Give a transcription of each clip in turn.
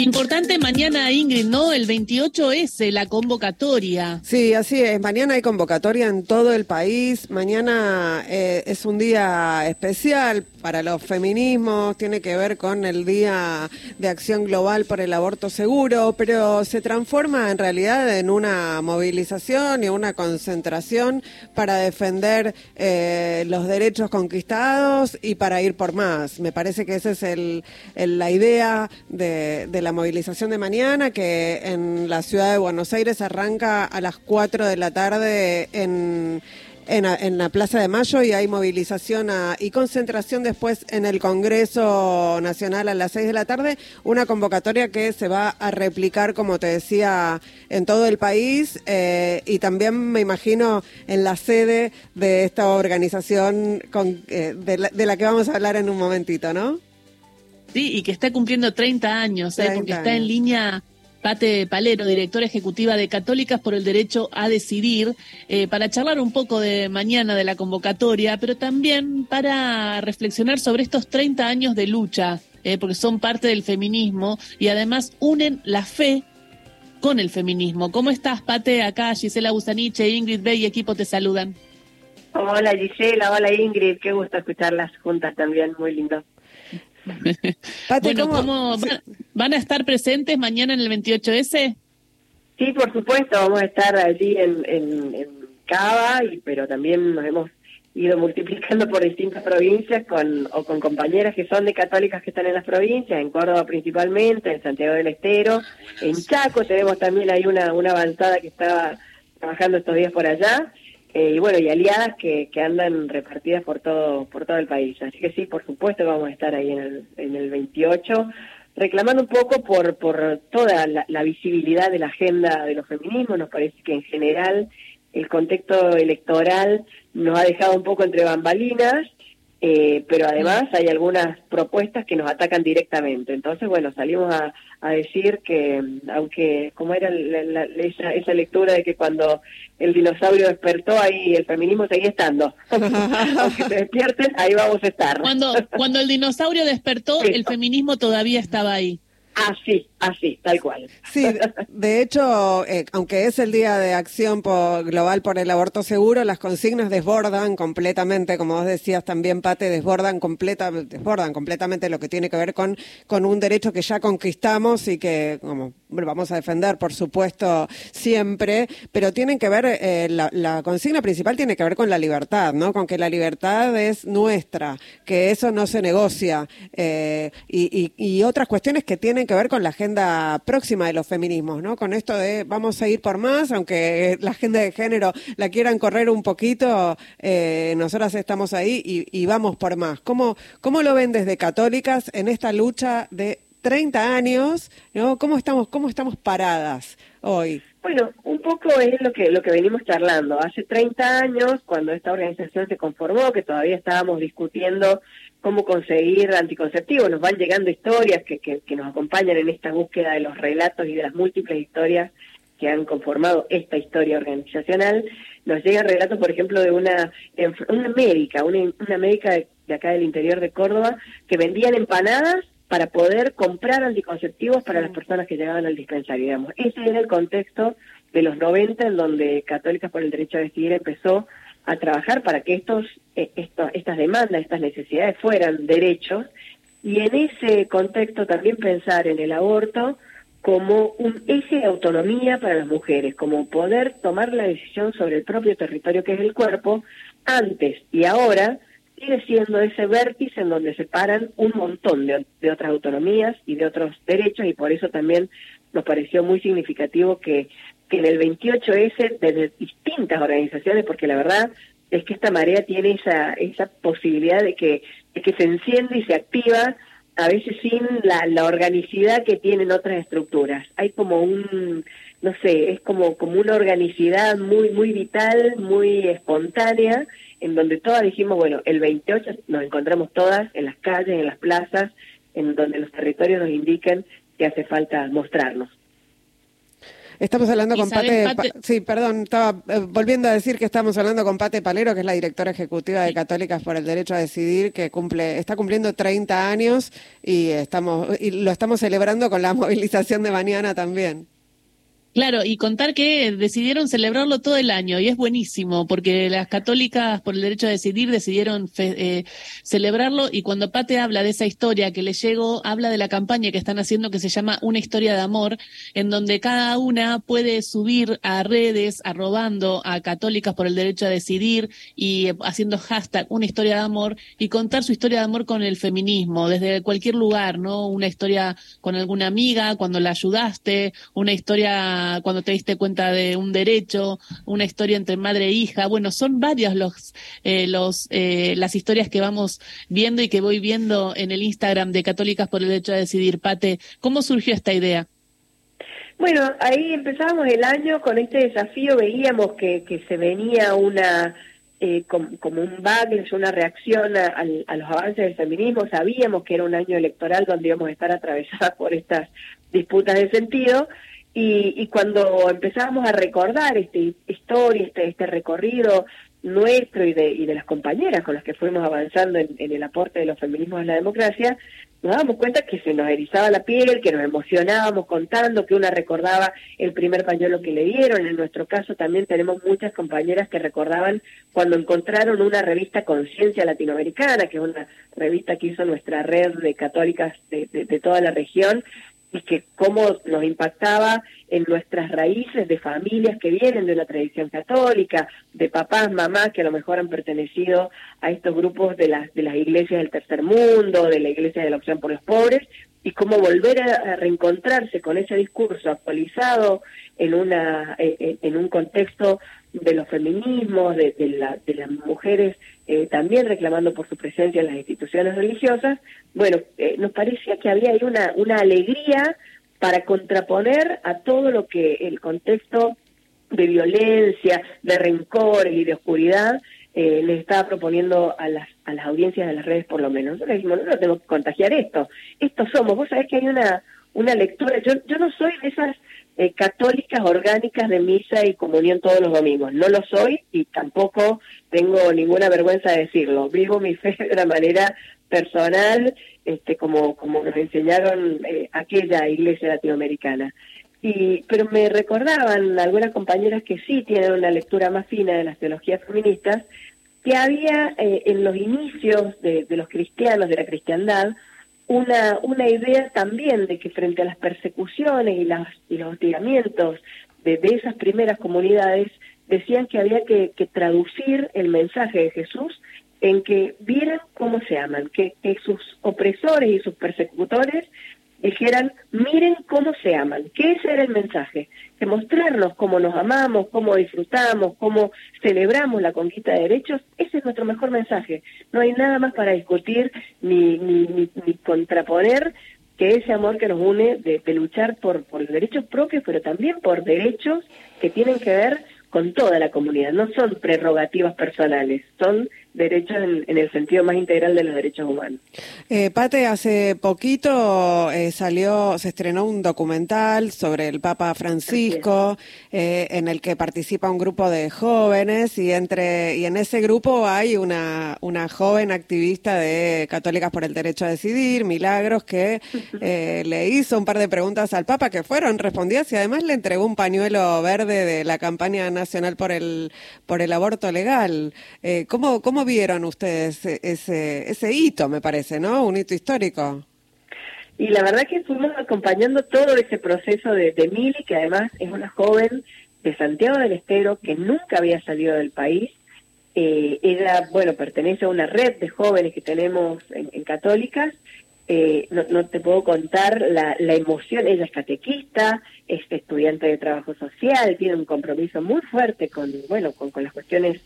Importante mañana, Ingrid, ¿no? El 28 es la convocatoria. Sí, así es. Mañana hay convocatoria en todo el país. Mañana eh, es un día especial para los feminismos. Tiene que ver con el Día de Acción Global por el Aborto Seguro, pero se transforma en realidad en una movilización y una concentración para defender eh, los derechos conquistados y para ir por más. Me parece que esa es el, la idea de, de la la movilización de mañana, que en la ciudad de Buenos Aires arranca a las 4 de la tarde en, en, la Plaza de Mayo y hay movilización y concentración después en el Congreso Nacional a las 6 de la tarde, una convocatoria que se va a replicar, como te decía, en todo el país eh, y también me imagino en la sede de esta organización con, eh, de, la, de la que vamos a hablar en un momentito, ¿no? Sí, y que está cumpliendo 30 años, ¿eh? porque está en línea Pate Palero, directora ejecutiva de Católicas por el Derecho a Decidir, eh, para charlar un poco de mañana de la convocatoria, pero también para reflexionar sobre estos 30 años de lucha, eh, porque son parte del feminismo y además unen la fe con el feminismo. ¿Cómo estás, Pate? Acá Gisela Busaniche, Ingrid Bey y equipo te saludan. Hola Gisela, hola Ingrid, qué gusto escucharlas juntas también, muy lindo. bueno, ¿cómo, van, a estar presentes mañana en el 28S? Sí, por supuesto, vamos a estar allí en, en, Cava, y, pero también nos hemos ido multiplicando por distintas provincias con o con compañeras que son de católicas que están en las provincias, en Córdoba principalmente, en Santiago del Estero, en Chaco tenemos también hay una, una avanzada que estaba trabajando estos días por allá, eh, y bueno, y aliadas que, que andan repartidas por todo por todo el país. Así que sí, por supuesto vamos a estar ahí en el, en el 28 reclamando un poco por, por toda la, visibilidad de la agenda de los feminismos. Nos parece que en general el contexto electoral nos ha dejado un poco entre bambalinas eh, pero además hay algunas propuestas que nos atacan directamente. Entonces, bueno, salimos a, a decir que, aunque, como era esa, esa, lectura de que cuando el dinosaurio despertó, ahí el feminismo seguía estando. aunque se despierten, ahí vamos a estar. Cuando, cuando el dinosaurio despertó, el feminismo todavía estaba ahí. Así, así, tal cual. Sí, de hecho, eh, aunque es el Día de Acción Global por el Aborto Seguro, las consignas desbordan completamente, como vos decías también, Pate, desbordan, completa, desbordan completamente lo que tiene que ver con, con un derecho que ya conquistamos y que como, vamos a defender, por supuesto, siempre, pero tienen que ver, eh, la, consigna principal tiene que ver con la libertad, ¿no? Con que la libertad es nuestra, que eso no se negocia eh, y, y otras cuestiones que tienen que ver con la próxima de los feminismos, ¿no? Con esto de vamos a ir por más, aunque la agenda de género la quieran correr un poquito, eh, nosotras estamos ahí y, vamos por más. ¿Cómo, ¿Cómo lo ven desde Católicas en esta lucha de 30 años? ¿no? ¿Cómo, estamos, ¿Cómo estamos paradas hoy? Bueno, un poco es lo que lo que venimos charlando. Hace 30 años, cuando esta organización se conformó, que todavía estábamos discutiendo cómo conseguir anticonceptivos. Nos van llegando historias que, que, nos acompañan en esta búsqueda de los relatos y de las múltiples historias que han conformado esta historia organizacional. Nos llegan relatos, por ejemplo, de una, una médica, una, una médica de, acá del interior de Córdoba, que vendían empanadas para poder comprar anticonceptivos para las personas que llegaban al dispensario. Digamos. Ese era el contexto de los 90 en donde Católicas por el Derecho a Decidir empezó a trabajar para que estos, eh, estas demandas, estas necesidades fueran derechos y en ese contexto también pensar en el aborto como un eje de autonomía para las mujeres, como poder tomar la decisión sobre el propio territorio que es el cuerpo, antes y ahora sigue siendo ese vértice en donde se paran un montón de, de otras autonomías y de otros derechos y por eso también nos pareció muy significativo que que en el 28S, desde distintas organizaciones, porque la verdad es que esta marea tiene esa, esa posibilidad de que, de que se enciende y se activa, a veces sin la, la organicidad que tienen otras estructuras. Hay como un, no sé, es como, como una organicidad muy, muy vital, muy espontánea, en donde todas dijimos, bueno, el 28 nos encontramos todas en las calles, en las plazas, en donde los territorios nos indican que hace falta mostrarnos. Estamos hablando con Pate, sí, perdón, estaba eh, volviendo a decir que estamos hablando con Pate Palero, que es la directora ejecutiva de Católicas por el Derecho a Decidir, que cumple, está cumpliendo 30 años y estamos y lo estamos celebrando con la movilización de mañana también. Claro, y contar que decidieron celebrarlo todo el año y es buenísimo porque las católicas por el derecho a decidir decidieron eh, celebrarlo y cuando Pate habla de esa historia que le llegó, habla de la campaña que están haciendo que se llama Una historia de amor, en donde cada una puede subir a redes arrobando a católicas por el derecho a decidir y haciendo hashtag Una historia de amor y contar su historia de amor con el feminismo desde cualquier lugar, ¿no? Una historia con alguna amiga, cuando la ayudaste, una historia cuando te diste cuenta de un derecho, una historia entre madre e hija. Bueno, son varias los, eh, los, eh, las historias que vamos viendo y que voy viendo en el Instagram de Católicas por el Derecho a Decidir. Pate, ¿cómo surgió esta idea? Bueno, ahí empezábamos el año con este desafío, veíamos que, que se venía una eh, como, un backlash, una reacción a, a, los avances del feminismo, sabíamos que era un año electoral donde íbamos a estar atravesadas por estas disputas de sentido y, cuando empezábamos a recordar esta historia, este, este recorrido nuestro y de, y de las compañeras con las que fuimos avanzando en, el aporte de los feminismos a la democracia, nos dábamos cuenta que se nos erizaba la piel, que nos emocionábamos contando, que una recordaba el primer pañuelo que le dieron. En nuestro caso también tenemos muchas compañeras que recordaban cuando encontraron una revista Conciencia Latinoamericana, que es una revista que hizo nuestra red de católicas de, de toda la región, y que cómo nos impactaba en nuestras raíces de familias que vienen de la tradición católica, de papás, mamás que a lo mejor han pertenecido a estos grupos de las, de las iglesias del tercer mundo, de la iglesia de la opción por los pobres, y cómo volver a, reencontrarse con ese discurso actualizado en, una, en un contexto de los feminismos, de, la, de las mujeres eh, también reclamando por su presencia en las instituciones religiosas, bueno, eh, nos parecía que había ahí una, una alegría para contraponer a todo lo que el contexto de violencia, de rencor y de oscuridad eh, les estaba proponiendo a las, a las audiencias de las redes por lo menos. Nosotros dijimos, no, no tenemos que contagiar esto, esto somos, vos sabés que hay una, una lectura, yo, yo no soy de esas eh, católicas orgánicas de misa y comunión todos los domingos. No lo soy y tampoco tengo ninguna vergüenza de decirlo. Vivo mi fe de una manera personal, este, como, como nos enseñaron eh, aquella iglesia latinoamericana. Y, pero me recordaban algunas compañeras que sí tienen una lectura más fina de las teologías feministas, que había eh, en los inicios de, de los cristianos, de la cristiandad, una, una idea también de que frente a las persecuciones y, las, y los hostigamientos de, de esas primeras comunidades, decían que había que, que, traducir el mensaje de Jesús en que vieran cómo se aman, que, que sus opresores y sus persecutores dijeran, miren cómo se aman, que ese era el mensaje, de mostrarnos cómo nos amamos, cómo disfrutamos, cómo celebramos la conquista de derechos, ese es nuestro mejor mensaje. No hay nada más para discutir ni, contraponer que ese amor que nos une de, luchar por, por derechos propios, pero también por derechos que tienen que ver con toda la comunidad, no son prerrogativas personales, son derechos en, el sentido más integral de los derechos humanos. Eh, Pate, hace poquito eh, salió, se estrenó un documental sobre el Papa Francisco, eh, en el que participa un grupo de jóvenes y entre y en ese grupo hay una una joven activista de Católicas por el Derecho a Decidir, Milagros, que eh, le hizo un par de preguntas al Papa que fueron respondidas y además le entregó un pañuelo verde de la campaña nacional por el por el aborto legal. ¿Cómo cómo vieron ustedes ese, ese hito, me parece, ¿no? Un hito histórico. Y la verdad que fuimos acompañando todo ese proceso de, de Mili, que además es una joven de Santiago del Estero que nunca había salido del país. Eh, ella, bueno, pertenece a una red de jóvenes que tenemos en, Católicas. Eh, no, no, te puedo contar la, la, emoción. Ella es catequista, es estudiante de trabajo social, tiene un compromiso muy fuerte con, bueno, con, con las cuestiones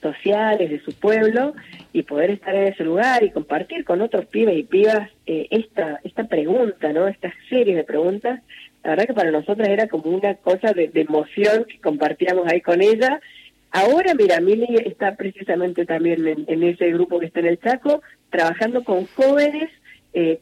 sociales de su pueblo y poder estar en ese lugar y compartir con otros pibes y pibas eh, esta esta pregunta, ¿no? Esta serie de preguntas, la verdad que para nosotras era como una cosa de, emoción que compartíamos ahí con ella. Ahora, mira, Mili está precisamente también en, ese grupo que está en el Chaco, trabajando con jóvenes eh,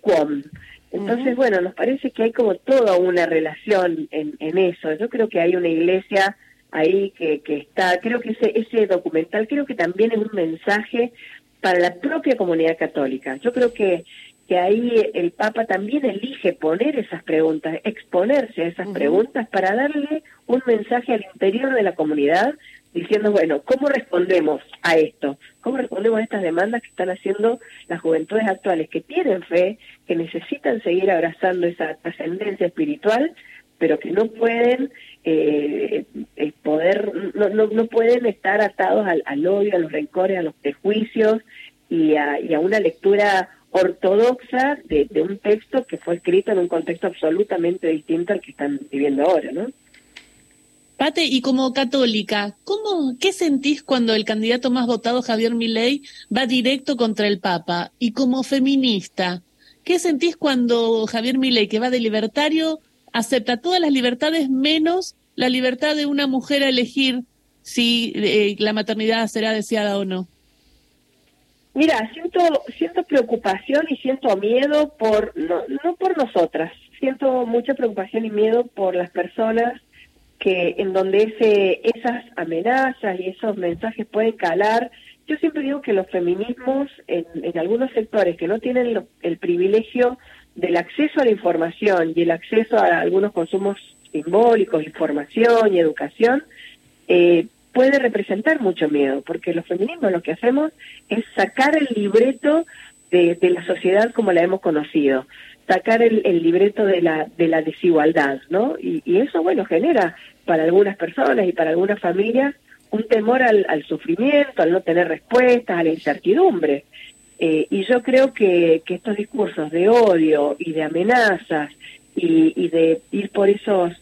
Entonces, bueno, nos parece que hay como toda una relación en, en eso. Yo creo que hay una iglesia ahí que, que está, creo que ese, ese documental creo que también es un mensaje para la propia comunidad católica. Yo creo que, que ahí el Papa también elige poner esas preguntas, exponerse a esas preguntas para darle un mensaje al interior de la comunidad diciendo, bueno, ¿cómo respondemos a esto? ¿Cómo respondemos a estas demandas que están haciendo las juventudes actuales que tienen fe, que necesitan seguir abrazando esa trascendencia espiritual, pero que no pueden eh, eh, poder, no, no, no, pueden estar atados al, al, odio, a los rencores, a los prejuicios y a, y a una lectura ortodoxa de, de, un texto que fue escrito en un contexto absolutamente distinto al que están viviendo ahora, ¿no? Pate, y como católica, ¿cómo, ¿qué sentís cuando el candidato más votado, Javier Milei, va directo contra el Papa? Y como feminista, ¿qué sentís cuando Javier Milei, que va de libertario, acepta todas las libertades menos la libertad de una mujer a elegir si eh, la maternidad será deseada o no? Mira, siento, siento preocupación y siento miedo por, no, no por nosotras, siento mucha preocupación y miedo por las personas que en donde ese, esas amenazas y esos mensajes pueden calar. Yo siempre digo que los feminismos en, en algunos sectores que no tienen el privilegio del acceso a la información y el acceso a algunos consumos simbólicos, información y educación, eh, puede representar mucho miedo, porque los feminismos lo que hacemos es sacar el libreto de, la sociedad como la hemos conocido, sacar el, libreto de la, de la desigualdad, ¿no? Y, y, eso, bueno, genera para algunas personas y para algunas familias un temor al, al sufrimiento, al no tener respuestas, a la incertidumbre. Eh, y yo creo que, que estos discursos de odio y de amenazas y, y de ir por esos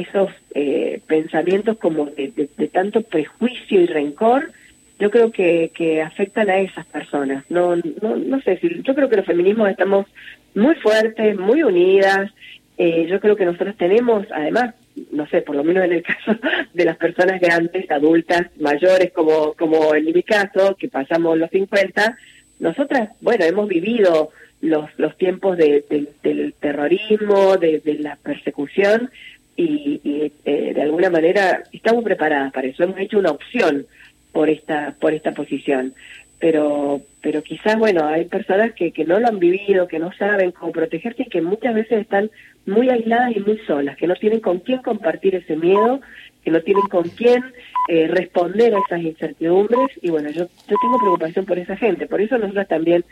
esos eh, pensamientos como de, tanto prejuicio y rencor, yo creo que, que afectan a esas personas. No, no, no sé, si, yo creo que los feminismos estamos muy fuertes, muy unidas. Eh, yo creo que nosotros tenemos, además, no sé, por lo menos en el caso de las personas grandes, adultas, mayores, como, como en mi caso, que pasamos los 50, nosotras, bueno, hemos vivido los, los tiempos de, de, del terrorismo, de, de, la persecución y, y eh, de alguna manera estamos preparadas para eso. Hemos hecho una opción por esta por esta posición pero pero quizás bueno hay personas que, que no lo han vivido que no saben cómo protegerse y que muchas veces están muy aisladas y muy solas que no tienen con quién compartir ese miedo que no tienen con quién eh, responder a esas incertidumbres y bueno yo yo tengo preocupación por esa gente por eso nosotros también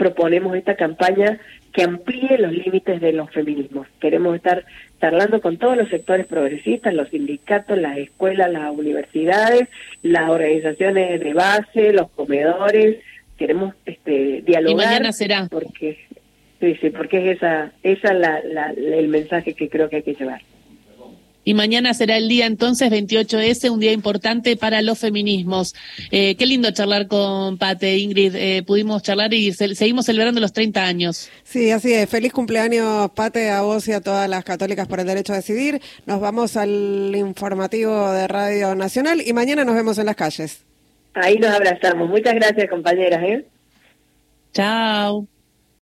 proponemos esta campaña que amplíe los límites de los feminismos. Queremos estar charlando con todos los sectores progresistas, los sindicatos, las escuelas, las universidades, las organizaciones de base, los comedores. Queremos este, dialogar. Y mañana será. Porque, sí, sí, porque es esa, esa la, la, el mensaje que creo que hay que llevar. Y mañana será el día entonces 28S, un día importante para los feminismos. Eh, qué lindo charlar con Pate, Ingrid. Eh, pudimos charlar y se, seguimos celebrando los 30 años. Sí, así es. Feliz cumpleaños, Pate, a vos y a todas las católicas por el derecho a decidir. Nos vamos al informativo de Radio Nacional y mañana nos vemos en las calles. Ahí nos abrazamos. Muchas gracias, compañeras. ¿eh? Chao.